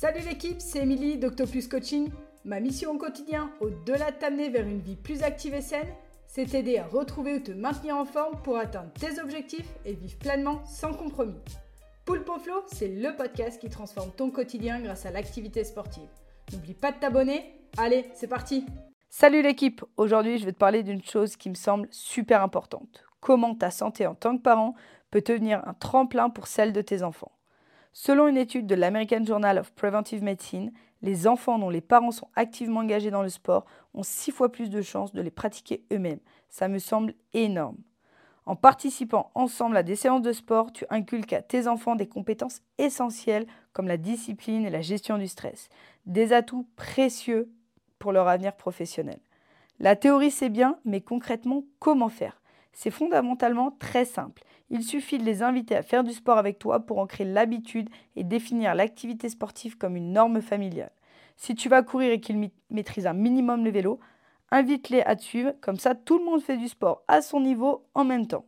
Salut l'équipe, c'est Émilie d'Octopus Coaching. Ma mission au quotidien, au-delà de t'amener vers une vie plus active et saine, c'est t'aider à retrouver ou te maintenir en forme pour atteindre tes objectifs et vivre pleinement sans compromis. Poulpe Flow, c'est le podcast qui transforme ton quotidien grâce à l'activité sportive. N'oublie pas de t'abonner. Allez, c'est parti Salut l'équipe Aujourd'hui, je vais te parler d'une chose qui me semble super importante. Comment ta santé en tant que parent peut devenir un tremplin pour celle de tes enfants. Selon une étude de l'American Journal of Preventive Medicine, les enfants dont les parents sont activement engagés dans le sport ont six fois plus de chances de les pratiquer eux-mêmes. Ça me semble énorme. En participant ensemble à des séances de sport, tu inculques à tes enfants des compétences essentielles comme la discipline et la gestion du stress, des atouts précieux pour leur avenir professionnel. La théorie c'est bien, mais concrètement, comment faire? C'est fondamentalement très simple. Il suffit de les inviter à faire du sport avec toi pour en créer l'habitude et définir l'activité sportive comme une norme familiale. Si tu vas courir et qu'ils maîtrisent un minimum le vélo, invite-les à te suivre, comme ça tout le monde fait du sport à son niveau en même temps.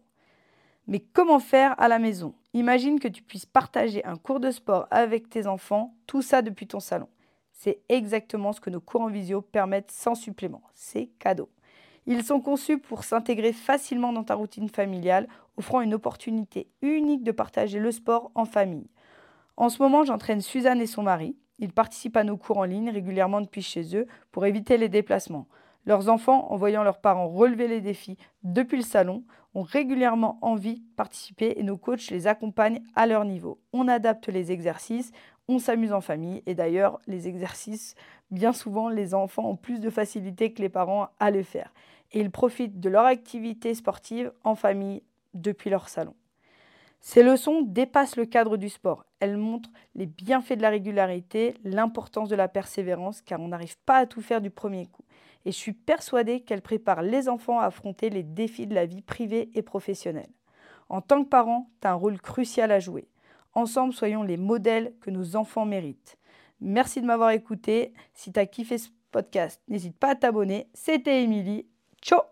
Mais comment faire à la maison? Imagine que tu puisses partager un cours de sport avec tes enfants, tout ça depuis ton salon. C'est exactement ce que nos cours en visio permettent sans supplément. C'est cadeau. Ils sont conçus pour s'intégrer facilement dans ta routine familiale, offrant une opportunité unique de partager le sport en famille. En ce moment, j'entraîne Suzanne et son mari. Ils participent à nos cours en ligne régulièrement depuis chez eux pour éviter les déplacements. Leurs enfants, en voyant leurs parents relever les défis depuis le salon, ont régulièrement envie de participer et nos coachs les accompagnent à leur niveau. On adapte les exercices, on s'amuse en famille et d'ailleurs, les exercices, bien souvent, les enfants ont plus de facilité que les parents à les faire et ils profitent de leur activité sportive en famille depuis leur salon. Ces leçons dépassent le cadre du sport. Elles montrent les bienfaits de la régularité, l'importance de la persévérance, car on n'arrive pas à tout faire du premier coup. Et je suis persuadée qu'elles préparent les enfants à affronter les défis de la vie privée et professionnelle. En tant que parent, tu as un rôle crucial à jouer. Ensemble, soyons les modèles que nos enfants méritent. Merci de m'avoir écouté. Si tu as kiffé ce podcast, n'hésite pas à t'abonner. C'était Émilie. Ciao